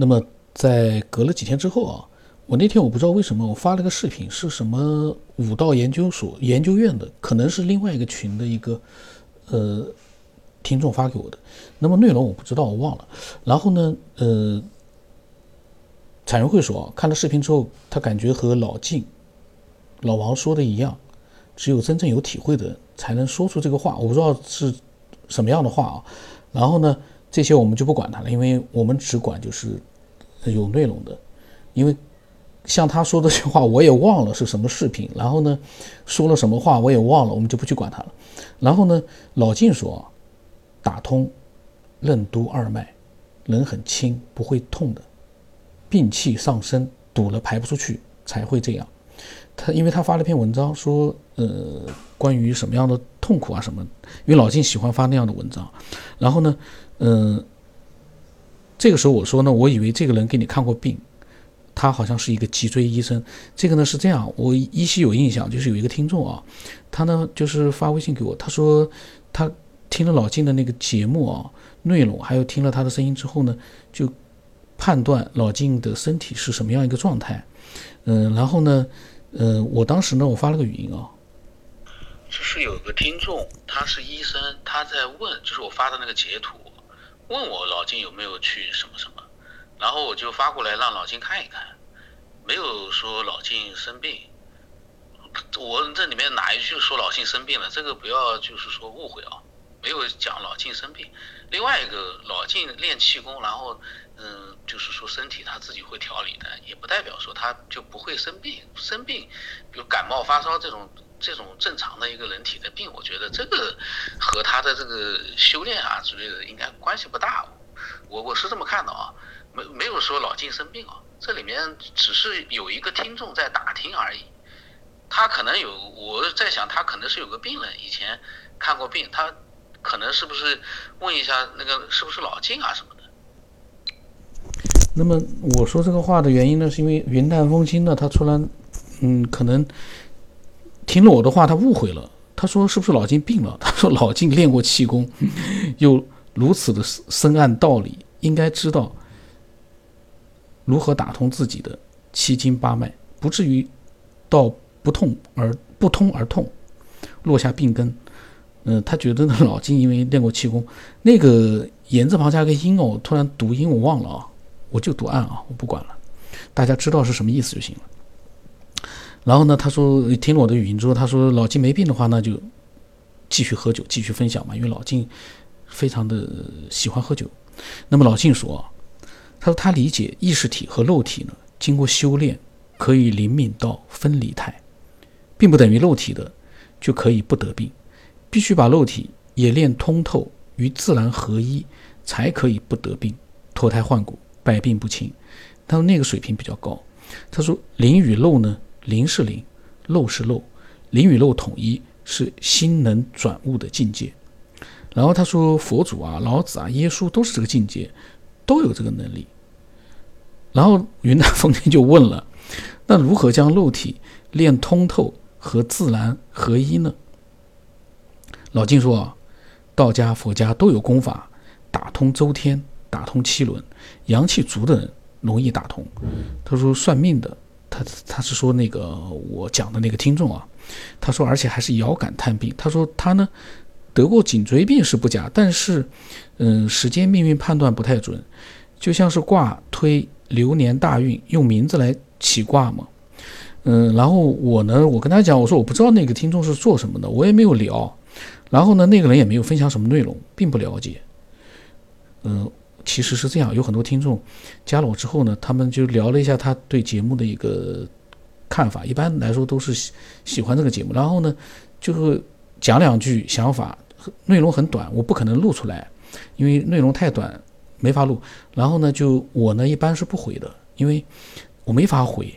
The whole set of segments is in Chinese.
那么在隔了几天之后啊，我那天我不知道为什么我发了个视频，是什么武道研究所研究院的，可能是另外一个群的一个呃听众发给我的。那么内容我不知道，我忘了。然后呢，呃，彩云会说，看了视频之后，他感觉和老晋、老王说的一样，只有真正有体会的才能说出这个话。我不知道是什么样的话啊。然后呢，这些我们就不管他了，因为我们只管就是有内容的。因为像他说的这些话，我也忘了是什么视频。然后呢，说了什么话我也忘了，我们就不去管它了。然后呢，老晋说，打通。任督二脉，人很轻，不会痛的。病气上升，堵了排不出去，才会这样。他因为他发了篇文章，说呃关于什么样的痛苦啊什么。因为老金喜欢发那样的文章。然后呢，嗯，这个时候我说呢，我以为这个人给你看过病，他好像是一个脊椎医生。这个呢是这样，我依稀有印象，就是有一个听众啊，他呢就是发微信给我，他说他听了老金的那个节目啊。内容还有听了他的声音之后呢，就判断老晋的身体是什么样一个状态。嗯，然后呢，嗯，我当时呢，我发了个语音啊，就是有个听众，他是医生，他在问，就是我发的那个截图，问我老金有没有去什么什么，然后我就发过来让老金看一看，没有说老金生病。我这里面哪一句说老金生病了？这个不要就是说误会啊。没有讲老金生病，另外一个老金练气功，然后嗯，就是说身体他自己会调理的，也不代表说他就不会生病。生病，比如感冒发烧这种这种正常的一个人体的病，我觉得这个和他的这个修炼啊之类的应该关系不大。我我是这么看的啊，没没有说老晋生病啊，这里面只是有一个听众在打听而已。他可能有，我在想他可能是有个病人以前看过病，他。可能是不是问一下那个是不是老晋啊什么的？那么我说这个话的原因呢，是因为云淡风轻呢，他突然嗯，可能听了我的话，他误会了。他说是不是老金病了？他说老金练过气功，又如此的深谙道理，应该知道如何打通自己的七经八脉，不至于到不痛而不通而痛，落下病根。嗯，他觉得呢，老金因为练过气功，那个言字旁加个音哦，突然读音我忘了啊，我就读暗啊，我不管了，大家知道是什么意思就行了。然后呢，他说听了我的语音之后，他说老金没病的话，那就继续喝酒，继续分享嘛，因为老金非常的喜欢喝酒。那么老金说，他说他理解意识体和肉体呢，经过修炼可以灵敏到分离态，并不等于肉体的就可以不得病。必须把肉体也练通透，与自然合一，才可以不得病、脱胎换骨、百病不侵。他说那个水平比较高。他说灵与肉呢，灵是灵，肉是肉，灵与肉统一是心能转悟的境界。然后他说佛祖啊、老子啊、耶稣都是这个境界，都有这个能力。然后云南风天就问了：那如何将肉体练通透和自然合一呢？老金说啊，道家、佛家都有功法，打通周天，打通七轮，阳气足的人容易打通。他说算命的，他他是说那个我讲的那个听众啊，他说而且还是遥感探病。他说他呢得过颈椎病是不假，但是嗯时间命运判断不太准，就像是卦推流年大运，用名字来起卦嘛。嗯，然后我呢，我跟他讲，我说我不知道那个听众是做什么的，我也没有聊。然后呢，那个人也没有分享什么内容，并不了解。嗯，其实是这样，有很多听众加了我之后呢，他们就聊了一下他对节目的一个看法。一般来说都是喜喜欢这个节目，然后呢，就是讲两句想法，内容很短，我不可能录出来，因为内容太短没法录。然后呢，就我呢一般是不回的，因为我没法回。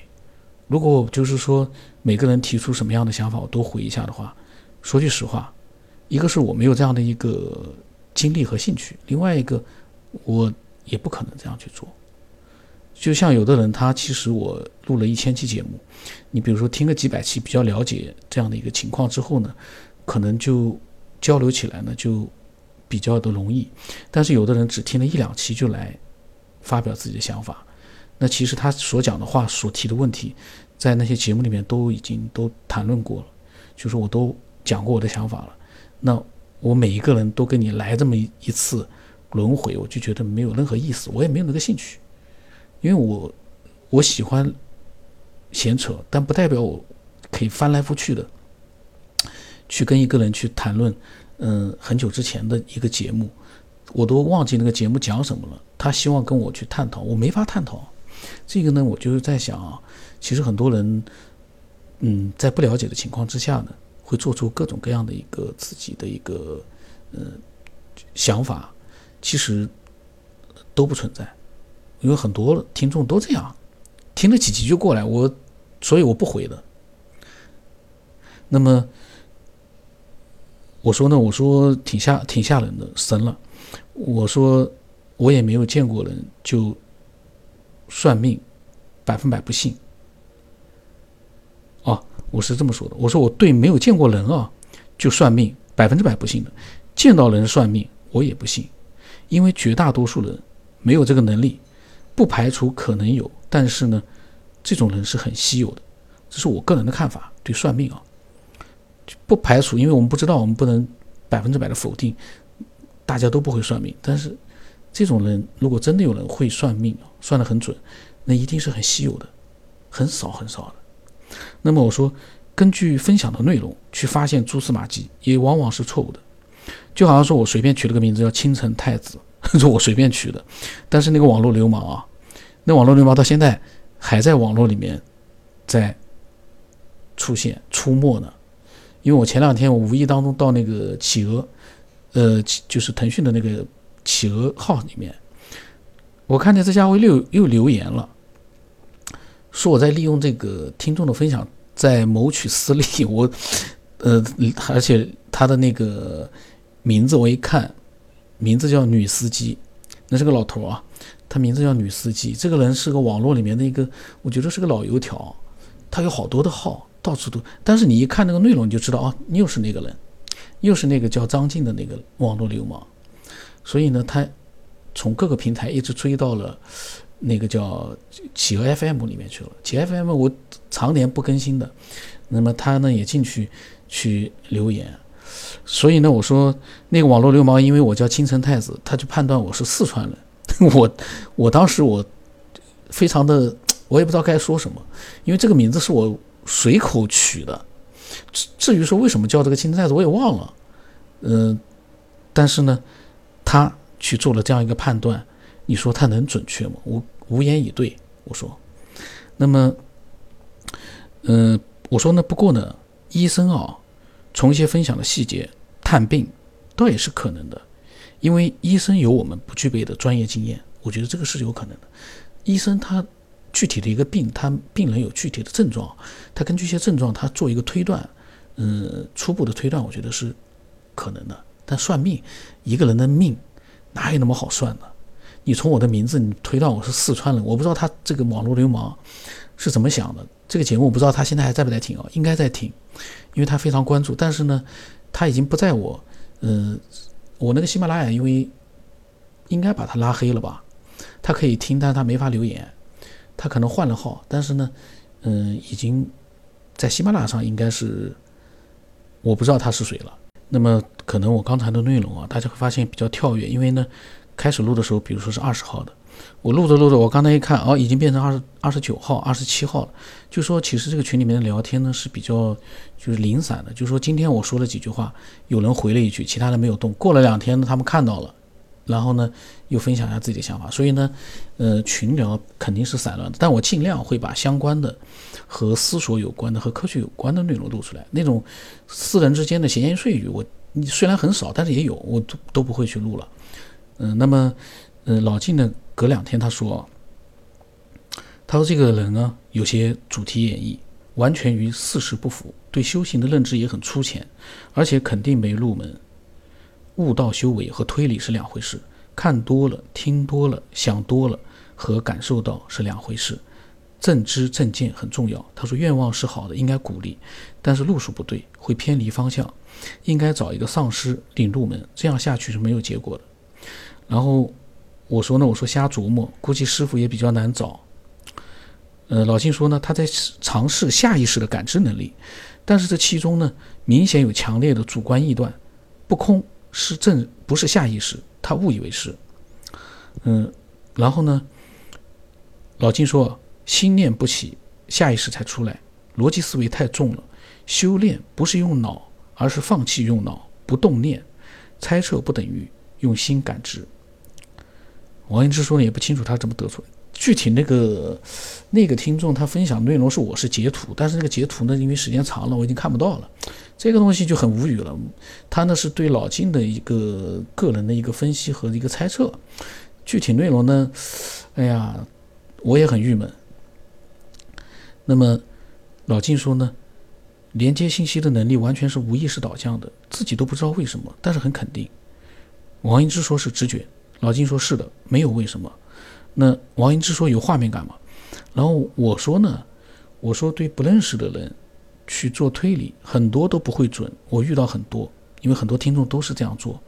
如果就是说每个人提出什么样的想法，我都回一下的话，说句实话。一个是我没有这样的一个精力和兴趣，另外一个我也不可能这样去做。就像有的人，他其实我录了一千期节目，你比如说听个几百期，比较了解这样的一个情况之后呢，可能就交流起来呢就比较的容易。但是有的人只听了一两期就来发表自己的想法。那其实他所讲的话、所提的问题，在那些节目里面都已经都谈论过了，就是我都讲过我的想法了。那我每一个人都跟你来这么一一次轮回，我就觉得没有任何意思，我也没有那个兴趣，因为我我喜欢闲扯，但不代表我可以翻来覆去的去跟一个人去谈论，嗯，很久之前的一个节目，我都忘记那个节目讲什么了。他希望跟我去探讨，我没法探讨。这个呢，我就是在想啊，其实很多人，嗯，在不了解的情况之下呢。会做出各种各样的一个自己的一个呃想法，其实都不存在，因为很多听众都这样，听了几集就过来，我所以我不回的。那么我说呢，我说挺吓挺吓人的，神了。我说我也没有见过人就算命，百分百不信。哦我是这么说的，我说我对没有见过人啊，就算命百分之百不信的，见到人算命我也不信，因为绝大多数人没有这个能力，不排除可能有，但是呢，这种人是很稀有的，这是我个人的看法。对算命啊，不排除，因为我们不知道，我们不能百分之百的否定，大家都不会算命，但是这种人如果真的有人会算命，算得很准，那一定是很稀有的，很少很少的。那么我说，根据分享的内容去发现蛛丝马迹，也往往是错误的。就好像说我随便取了个名字叫青城太子，是我随便取的，但是那个网络流氓啊，那网络流氓到现在还在网络里面在出现出没呢。因为我前两天我无意当中到那个企鹅，呃，就是腾讯的那个企鹅号里面，我看见这家伙又又留言了。说我在利用这个听众的分享在谋取私利，我，呃，而且他的那个名字我一看，名字叫女司机，那是个老头啊，他名字叫女司机，这个人是个网络里面的一个，我觉得是个老油条，他有好多的号，到处都，但是你一看那个内容你就知道啊，又是那个人，又是那个叫张静的那个网络流氓，所以呢，他从各个平台一直追到了。那个叫企鹅 FM 里面去了，企鹅 FM 我常年不更新的，那么他呢也进去去留言，所以呢我说那个网络流氓，因为我叫青城太子，他就判断我是四川人，我我当时我非常的我也不知道该说什么，因为这个名字是我随口取的，至至于说为什么叫这个青城太子我也忘了，嗯，但是呢他去做了这样一个判断。你说他能准确吗？我无言以对。我说，那么，嗯，我说呢，不过呢，医生啊，从一些分享的细节探病，倒也是可能的，因为医生有我们不具备的专业经验，我觉得这个是有可能的。医生他具体的一个病，他病人有具体的症状，他根据一些症状，他做一个推断，嗯，初步的推断，我觉得是可能的。但算命，一个人的命哪有那么好算的？你从我的名字，你推到我是四川人，我不知道他这个网络流氓是怎么想的。这个节目我不知道他现在还在不在听啊？应该在听，因为他非常关注。但是呢，他已经不在我，嗯，我那个喜马拉雅，因为应该把他拉黑了吧？他可以听，但是他没法留言。他可能换了号，但是呢，嗯，已经在喜马拉雅上应该是，我不知道他是谁了。那么可能我刚才的内容啊，大家会发现比较跳跃，因为呢。开始录的时候，比如说是二十号的，我录着录着，我刚才一看，哦，已经变成二十二十九号、二十七号了。就说其实这个群里面的聊天呢是比较就是零散的，就说今天我说了几句话，有人回了一句，其他人没有动。过了两天呢，他们看到了，然后呢又分享一下自己的想法。所以呢，呃，群聊肯定是散乱的，但我尽量会把相关的和思索有关的、和科学有关的内容录出来。那种私人之间的闲言碎语，我虽然很少，但是也有，我都都不会去录了。嗯，那么，嗯，老晋呢？隔两天他说，他说这个人呢，有些主题演绎完全与事实不符，对修行的认知也很粗浅，而且肯定没入门。悟道修为和推理是两回事，看多了、听多了、想多了和感受到是两回事。正知正见很重要。他说愿望是好的，应该鼓励，但是路数不对，会偏离方向，应该找一个上师领入门，这样下去是没有结果的。然后我说呢，我说瞎琢磨，估计师傅也比较难找。呃，老金说呢，他在尝试下意识的感知能力，但是这其中呢，明显有强烈的主观臆断，不空是正不是下意识，他误以为是。嗯，然后呢，老金说，心念不起，下意识才出来，逻辑思维太重了。修炼不是用脑，而是放弃用脑，不动念，猜测不等于用心感知。王英之说呢，也不清楚他怎么得出来。具体那个那个听众他分享内容是我是截图，但是那个截图呢，因为时间长了，我已经看不到了。这个东西就很无语了。他呢是对老金的一个个人的一个分析和一个猜测。具体内容呢，哎呀，我也很郁闷。那么老金说呢，连接信息的能力完全是无意识导向的，自己都不知道为什么，但是很肯定。王英之说是直觉。老金说：“是的，没有为什么。”那王英之说：“有画面感吗？”然后我说呢：“我说对不认识的人去做推理，很多都不会准。我遇到很多，因为很多听众都是这样做，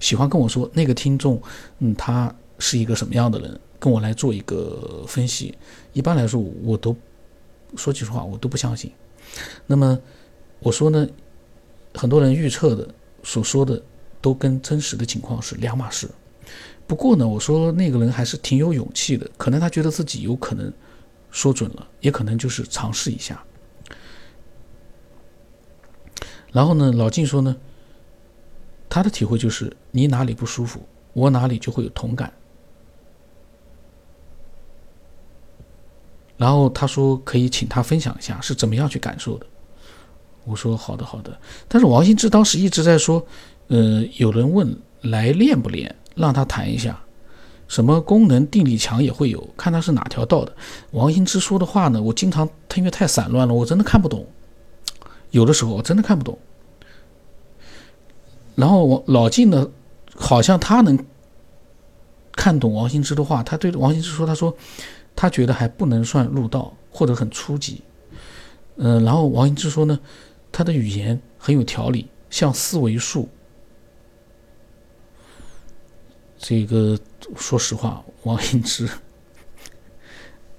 喜欢跟我说那个听众，嗯，他是一个什么样的人，跟我来做一个分析。一般来说，我都说句实话，我都不相信。那么我说呢，很多人预测的所说的都跟真实的情况是两码事。”不过呢，我说那个人还是挺有勇气的，可能他觉得自己有可能说准了，也可能就是尝试一下。然后呢，老晋说呢，他的体会就是你哪里不舒服，我哪里就会有同感。然后他说可以请他分享一下是怎么样去感受的。我说好的好的。但是王兴志当时一直在说，呃，有人问来练不练？让他谈一下，什么功能定力强也会有，看他是哪条道的。王兴之说的话呢，我经常他因为太散乱了，我真的看不懂。有的时候我真的看不懂。然后王老晋呢，好像他能看懂王兴之的话，他对王兴之说：“他说他觉得还不能算入道，或者很初级。”嗯，然后王兴之说呢，他的语言很有条理，像思维术。这个说实话，王英之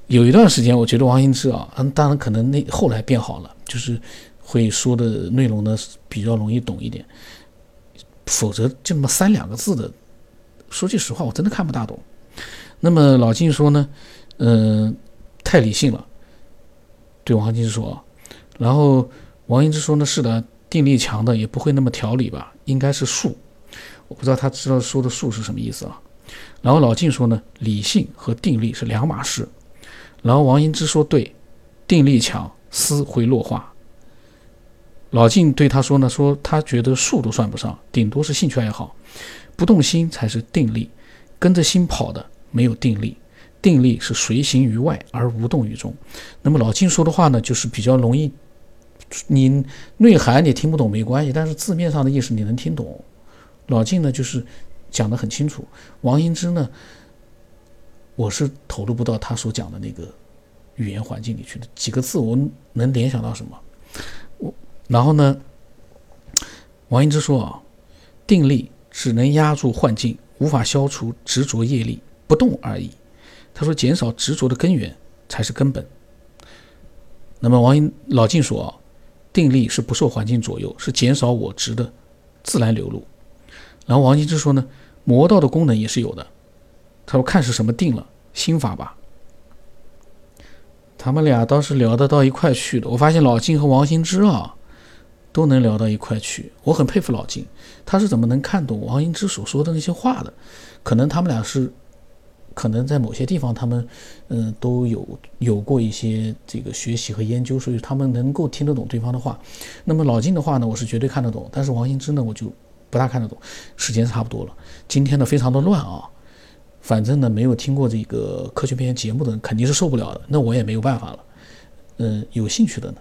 有一段时间，我觉得王英之啊，嗯，当然可能那后来变好了，就是会说的内容呢比较容易懂一点，否则这么三两个字的，说句实话，我真的看不大懂。那么老金说呢，嗯，太理性了，对王英之说，然后王英之说呢，是的，定力强的也不会那么条理吧，应该是术。我不知道他知道说的术是什么意思啊？然后老晋说呢，理性和定力是两码事。然后王英之说对，定力强，思会弱化。老晋对他说呢，说他觉得术都算不上，顶多是兴趣爱好，不动心才是定力，跟着心跑的没有定力，定力是随行于外而无动于中。那么老晋说的话呢，就是比较容易，你内涵你听不懂没关系，但是字面上的意思你能听懂。老晋呢，就是讲得很清楚。王英之呢，我是投入不到他所讲的那个语言环境里去的。几个字，我能联想到什么？我然后呢，王英之说啊，定力只能压住幻境，无法消除执着业力，不动而已。他说，减少执着的根源才是根本。那么王英老晋说啊，定力是不受环境左右，是减少我执的自然流露。然后王羲之说呢，魔道的功能也是有的。他说看是什么定了，心法吧。他们俩倒是聊得到一块去的。我发现老金和王兴之啊，都能聊到一块去。我很佩服老金，他是怎么能看懂王兴之所说的那些话的？可能他们俩是，可能在某些地方他们，嗯，都有有过一些这个学习和研究，所以他们能够听得懂对方的话。那么老金的话呢，我是绝对看得懂，但是王兴之呢，我就。不大看得懂，时间差不多了。今天呢，非常的乱啊。反正呢，没有听过这个科学篇节目的人肯定是受不了的。那我也没有办法了。嗯，有兴趣的呢，